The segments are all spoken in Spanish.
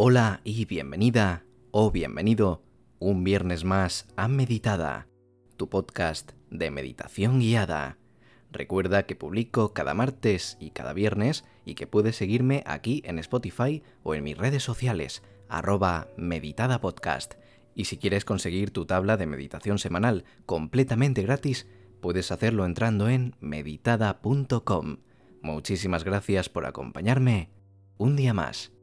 Hola y bienvenida o bienvenido un viernes más a Meditada, tu podcast de meditación guiada. Recuerda que publico cada martes y cada viernes y que puedes seguirme aquí en Spotify o en mis redes sociales, arroba meditadapodcast. Y si quieres conseguir tu tabla de meditación semanal completamente gratis, puedes hacerlo entrando en meditada.com. Muchísimas gracias por acompañarme un día más.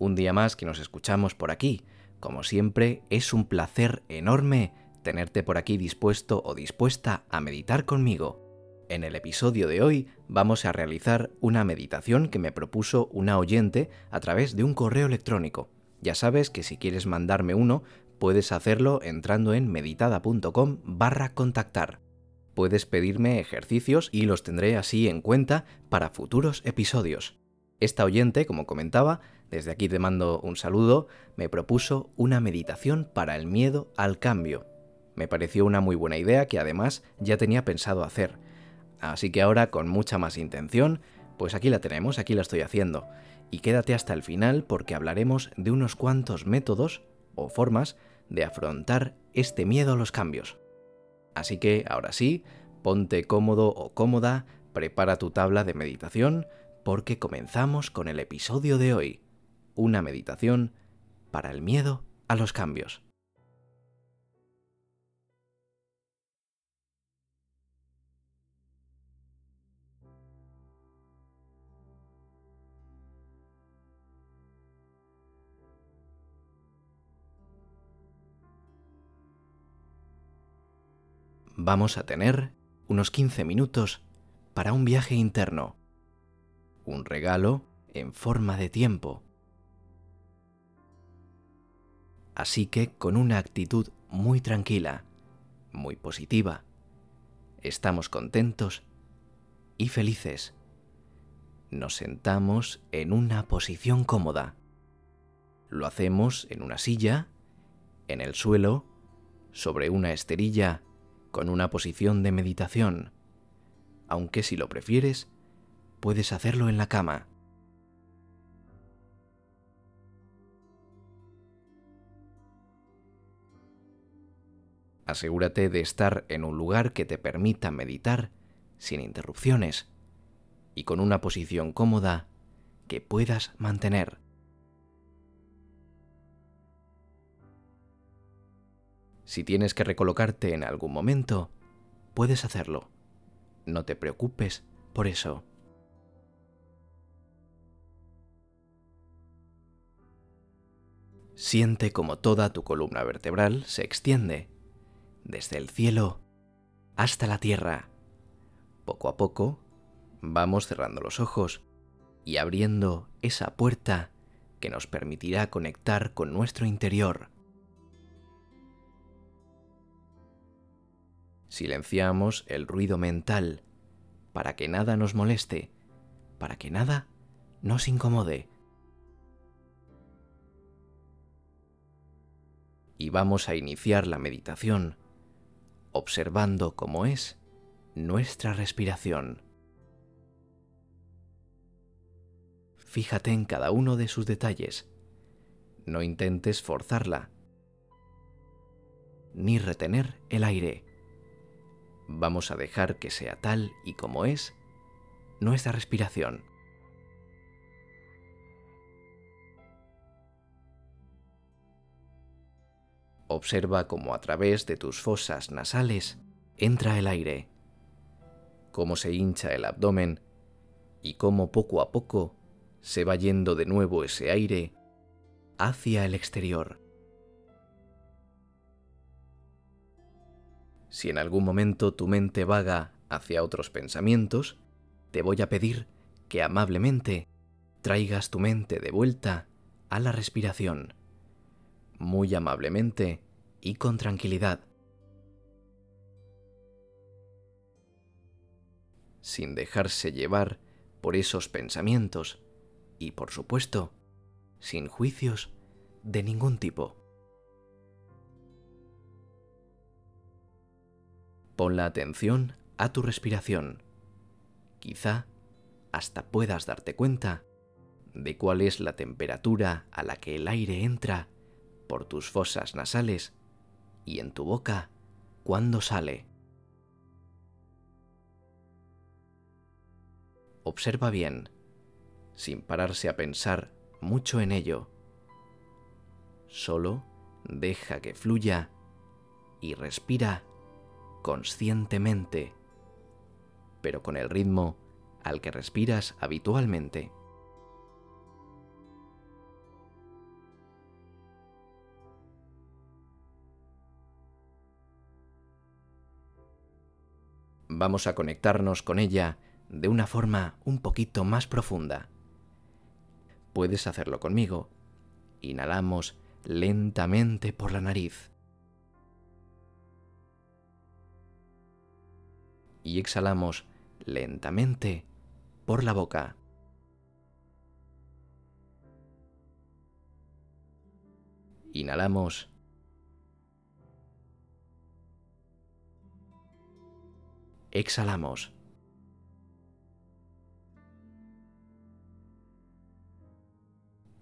Un día más que nos escuchamos por aquí. Como siempre, es un placer enorme tenerte por aquí dispuesto o dispuesta a meditar conmigo. En el episodio de hoy vamos a realizar una meditación que me propuso una oyente a través de un correo electrónico. Ya sabes que si quieres mandarme uno, puedes hacerlo entrando en meditada.com barra contactar. Puedes pedirme ejercicios y los tendré así en cuenta para futuros episodios. Esta oyente, como comentaba, desde aquí te mando un saludo, me propuso una meditación para el miedo al cambio. Me pareció una muy buena idea que además ya tenía pensado hacer. Así que ahora, con mucha más intención, pues aquí la tenemos, aquí la estoy haciendo. Y quédate hasta el final porque hablaremos de unos cuantos métodos o formas de afrontar este miedo a los cambios. Así que ahora sí, ponte cómodo o cómoda, prepara tu tabla de meditación, porque comenzamos con el episodio de hoy, una meditación para el miedo a los cambios. Vamos a tener unos 15 minutos para un viaje interno un regalo en forma de tiempo. Así que con una actitud muy tranquila, muy positiva, estamos contentos y felices. Nos sentamos en una posición cómoda. Lo hacemos en una silla, en el suelo, sobre una esterilla, con una posición de meditación, aunque si lo prefieres, puedes hacerlo en la cama. Asegúrate de estar en un lugar que te permita meditar sin interrupciones y con una posición cómoda que puedas mantener. Si tienes que recolocarte en algún momento, puedes hacerlo. No te preocupes por eso. Siente como toda tu columna vertebral se extiende, desde el cielo hasta la tierra. Poco a poco vamos cerrando los ojos y abriendo esa puerta que nos permitirá conectar con nuestro interior. Silenciamos el ruido mental para que nada nos moleste, para que nada nos incomode. Y vamos a iniciar la meditación observando cómo es nuestra respiración. Fíjate en cada uno de sus detalles. No intentes forzarla ni retener el aire. Vamos a dejar que sea tal y como es nuestra respiración. Observa cómo a través de tus fosas nasales entra el aire, cómo se hincha el abdomen y cómo poco a poco se va yendo de nuevo ese aire hacia el exterior. Si en algún momento tu mente vaga hacia otros pensamientos, te voy a pedir que amablemente traigas tu mente de vuelta a la respiración muy amablemente y con tranquilidad. sin dejarse llevar por esos pensamientos y, por supuesto, sin juicios de ningún tipo. Pon la atención a tu respiración. Quizá hasta puedas darte cuenta de cuál es la temperatura a la que el aire entra por tus fosas nasales y en tu boca cuando sale. Observa bien, sin pararse a pensar mucho en ello. Solo deja que fluya y respira conscientemente, pero con el ritmo al que respiras habitualmente. Vamos a conectarnos con ella de una forma un poquito más profunda. Puedes hacerlo conmigo. Inhalamos lentamente por la nariz. Y exhalamos lentamente por la boca. Inhalamos. Exhalamos.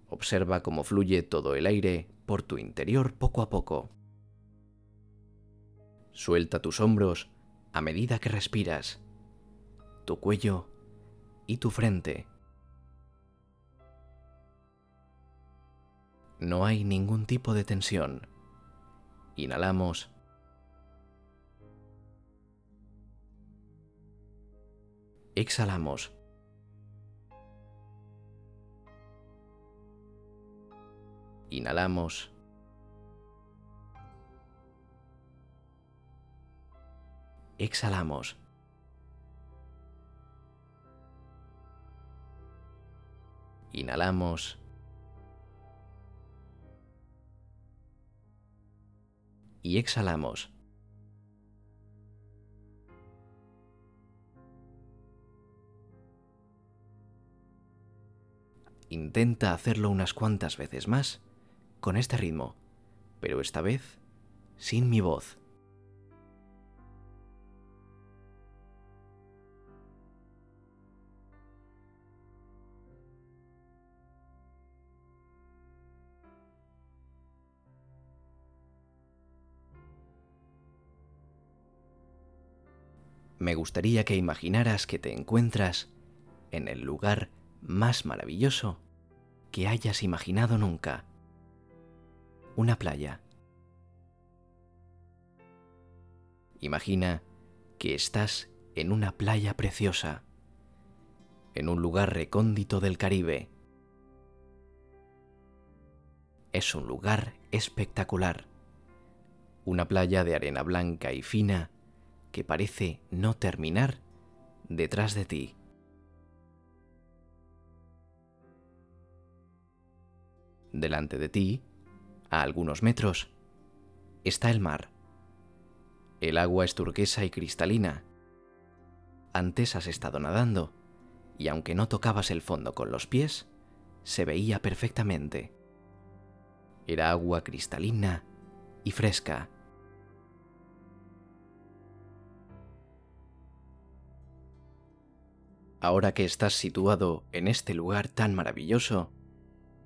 Observa cómo fluye todo el aire por tu interior poco a poco. Suelta tus hombros a medida que respiras, tu cuello y tu frente. No hay ningún tipo de tensión. Inhalamos. Exhalamos. Inhalamos. Exhalamos. Inhalamos. Y exhalamos. Intenta hacerlo unas cuantas veces más con este ritmo, pero esta vez sin mi voz. me gustaría que imaginaras que te encuentras en el lugar más maravilloso que hayas imaginado nunca. Una playa. Imagina que estás en una playa preciosa, en un lugar recóndito del Caribe. Es un lugar espectacular, una playa de arena blanca y fina que parece no terminar detrás de ti. Delante de ti, a algunos metros, está el mar. El agua es turquesa y cristalina. Antes has estado nadando, y aunque no tocabas el fondo con los pies, se veía perfectamente. Era agua cristalina y fresca. Ahora que estás situado en este lugar tan maravilloso,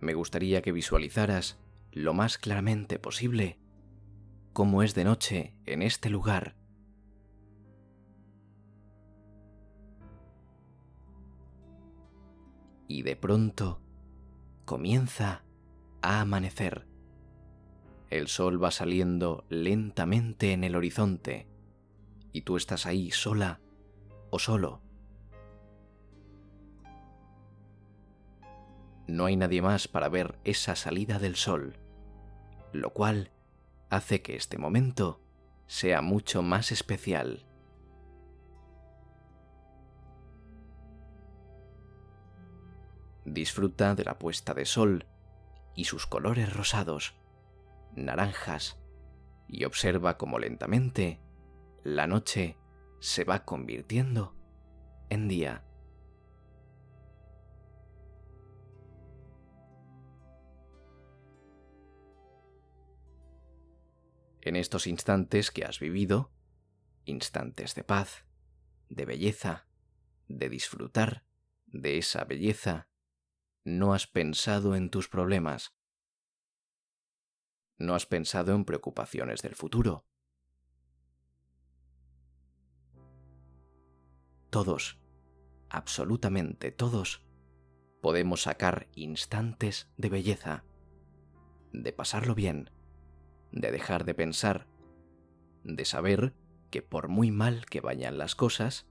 me gustaría que visualizaras lo más claramente posible cómo es de noche en este lugar. Y de pronto comienza a amanecer. El sol va saliendo lentamente en el horizonte y tú estás ahí sola o solo no hay nadie más para ver esa salida del sol, lo cual hace que este momento sea mucho más especial. Disfruta de la puesta de sol y sus colores rosados, naranjas, y observa cómo lentamente la noche se va convirtiendo en día. En estos instantes que has vivido, instantes de paz, de belleza, de disfrutar de esa belleza, no has pensado en tus problemas. No has pensado en preocupaciones del futuro. Todos, absolutamente todos, podemos sacar instantes de belleza, de pasarlo bien, de dejar de pensar, de saber que por muy mal que vayan las cosas,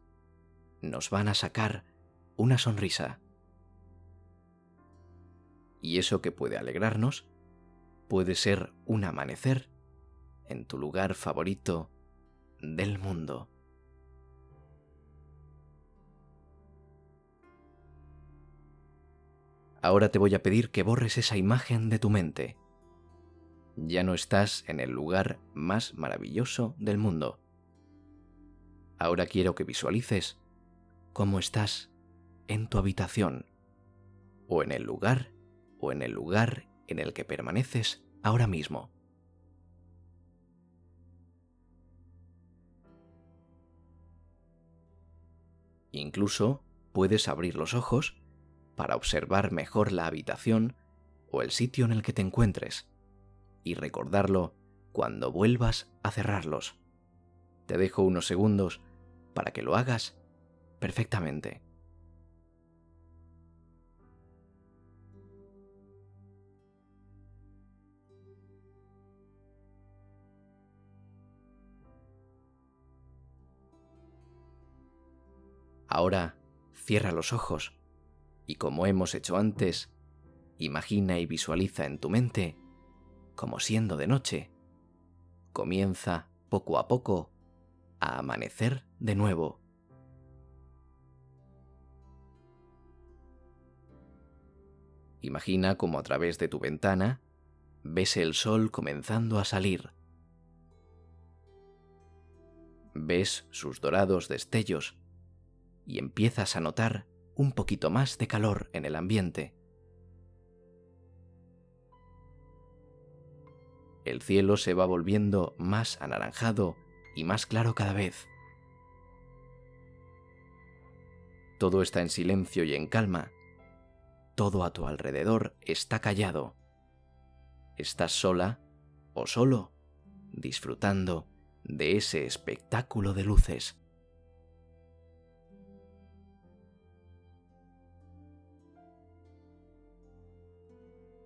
nos van a sacar una sonrisa. Y eso que puede alegrarnos puede ser un amanecer en tu lugar favorito del mundo. Ahora te voy a pedir que borres esa imagen de tu mente. Ya no estás en el lugar más maravilloso del mundo. Ahora quiero que visualices cómo estás en tu habitación, o en el lugar, o en el lugar en el que permaneces ahora mismo. Incluso puedes abrir los ojos para observar mejor la habitación o el sitio en el que te encuentres y recordarlo cuando vuelvas a cerrarlos. Te dejo unos segundos para que lo hagas perfectamente. Ahora cierra los ojos y como hemos hecho antes, imagina y visualiza en tu mente como siendo de noche. Comienza poco a poco a amanecer de nuevo. Imagina como a través de tu ventana ves el sol comenzando a salir. Ves sus dorados destellos y empiezas a notar un poquito más de calor en el ambiente. El cielo se va volviendo más anaranjado y más claro cada vez. Todo está en silencio y en calma. Todo a tu alrededor está callado. Estás sola o solo, disfrutando de ese espectáculo de luces.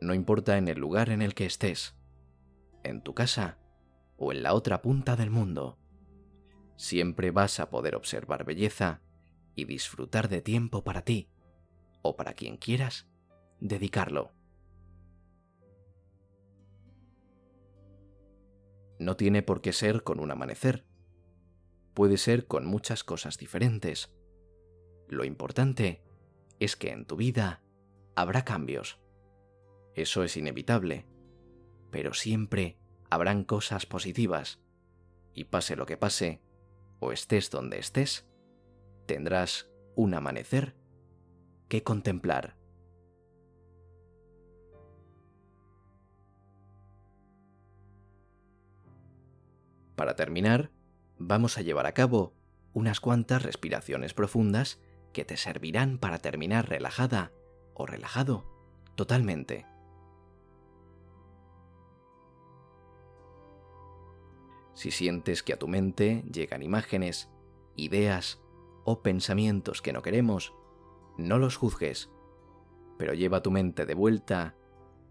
No importa en el lugar en el que estés, en tu casa o en la otra punta del mundo. Siempre vas a poder observar belleza y disfrutar de tiempo para ti o para quien quieras dedicarlo. No tiene por qué ser con un amanecer. Puede ser con muchas cosas diferentes. Lo importante es que en tu vida habrá cambios. Eso es inevitable, pero siempre habrán cosas positivas, y pase lo que pase, o estés donde estés, tendrás un amanecer que contemplar. Para terminar, vamos a llevar a cabo unas cuantas respiraciones profundas que te servirán para terminar relajada o relajado totalmente. Si sientes que a tu mente llegan imágenes, ideas o pensamientos que no queremos, no los juzgues, pero lleva tu mente de vuelta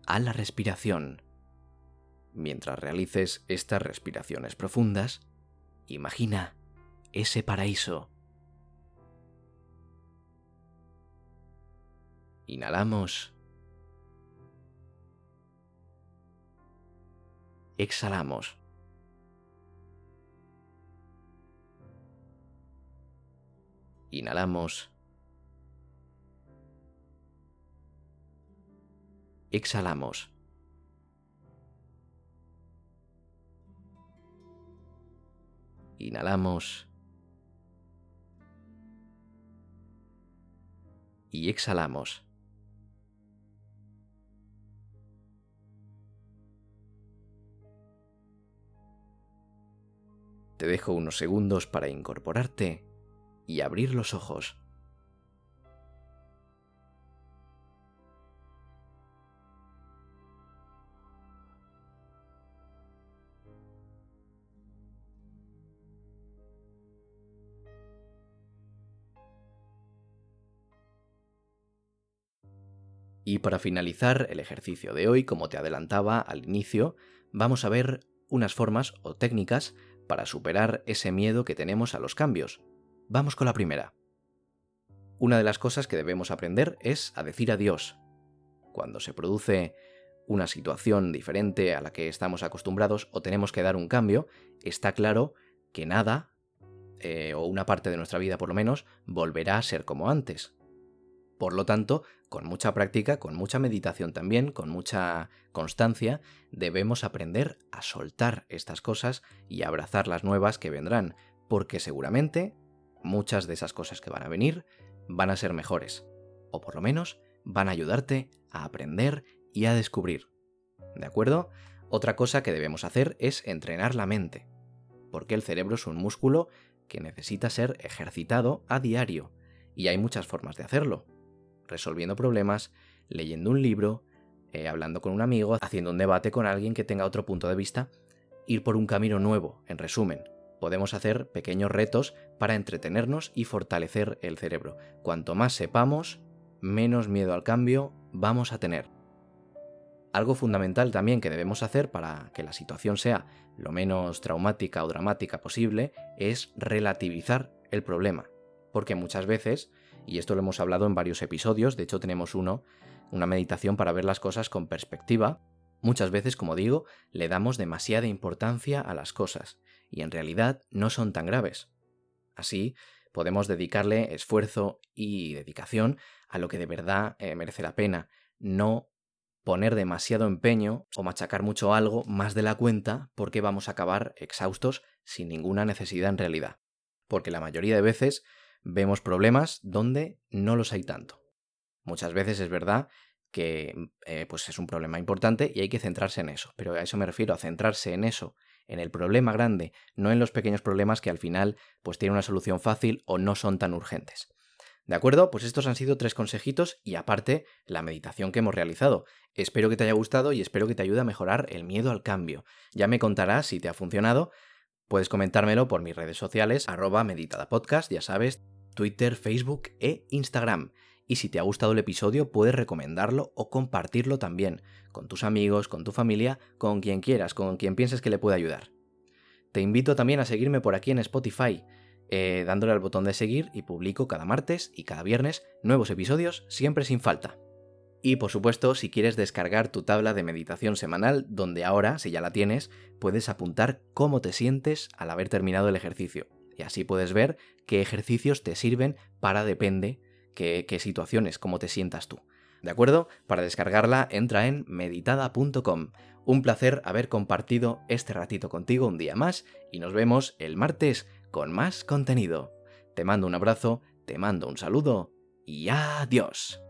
a la respiración. Mientras realices estas respiraciones profundas, imagina ese paraíso. Inhalamos. Exhalamos. Inhalamos. Exhalamos. Inhalamos. Y exhalamos. Te dejo unos segundos para incorporarte y abrir los ojos. Y para finalizar el ejercicio de hoy, como te adelantaba al inicio, vamos a ver unas formas o técnicas para superar ese miedo que tenemos a los cambios, Vamos con la primera. Una de las cosas que debemos aprender es a decir adiós. Cuando se produce una situación diferente a la que estamos acostumbrados o tenemos que dar un cambio, está claro que nada, eh, o una parte de nuestra vida por lo menos, volverá a ser como antes. Por lo tanto, con mucha práctica, con mucha meditación también, con mucha constancia, debemos aprender a soltar estas cosas y abrazar las nuevas que vendrán, porque seguramente muchas de esas cosas que van a venir van a ser mejores, o por lo menos van a ayudarte a aprender y a descubrir. ¿De acuerdo? Otra cosa que debemos hacer es entrenar la mente, porque el cerebro es un músculo que necesita ser ejercitado a diario, y hay muchas formas de hacerlo resolviendo problemas, leyendo un libro, eh, hablando con un amigo, haciendo un debate con alguien que tenga otro punto de vista, ir por un camino nuevo, en resumen. Podemos hacer pequeños retos para entretenernos y fortalecer el cerebro. Cuanto más sepamos, menos miedo al cambio vamos a tener. Algo fundamental también que debemos hacer para que la situación sea lo menos traumática o dramática posible es relativizar el problema. Porque muchas veces y esto lo hemos hablado en varios episodios, de hecho tenemos uno, una meditación para ver las cosas con perspectiva. Muchas veces, como digo, le damos demasiada importancia a las cosas, y en realidad no son tan graves. Así, podemos dedicarle esfuerzo y dedicación a lo que de verdad eh, merece la pena, no poner demasiado empeño o machacar mucho algo más de la cuenta porque vamos a acabar exhaustos sin ninguna necesidad en realidad. Porque la mayoría de veces vemos problemas donde no los hay tanto. Muchas veces es verdad que eh, pues es un problema importante y hay que centrarse en eso, pero a eso me refiero, a centrarse en eso, en el problema grande, no en los pequeños problemas que al final pues tienen una solución fácil o no son tan urgentes. ¿De acuerdo? Pues estos han sido tres consejitos y aparte la meditación que hemos realizado. Espero que te haya gustado y espero que te ayude a mejorar el miedo al cambio. Ya me contarás si te ha funcionado. Puedes comentármelo por mis redes sociales, arroba meditadapodcast, ya sabes, Twitter, Facebook e Instagram. Y si te ha gustado el episodio, puedes recomendarlo o compartirlo también, con tus amigos, con tu familia, con quien quieras, con quien pienses que le puede ayudar. Te invito también a seguirme por aquí en Spotify, eh, dándole al botón de seguir y publico cada martes y cada viernes nuevos episodios siempre sin falta. Y por supuesto, si quieres descargar tu tabla de meditación semanal, donde ahora, si ya la tienes, puedes apuntar cómo te sientes al haber terminado el ejercicio. Y así puedes ver qué ejercicios te sirven para depende qué, situaciones, cómo te sientas tú. ¿De acuerdo? Para descargarla entra en meditada.com. Un placer haber compartido este ratito contigo un día más y nos vemos el martes con más contenido. Te mando un abrazo, te mando un saludo y adiós.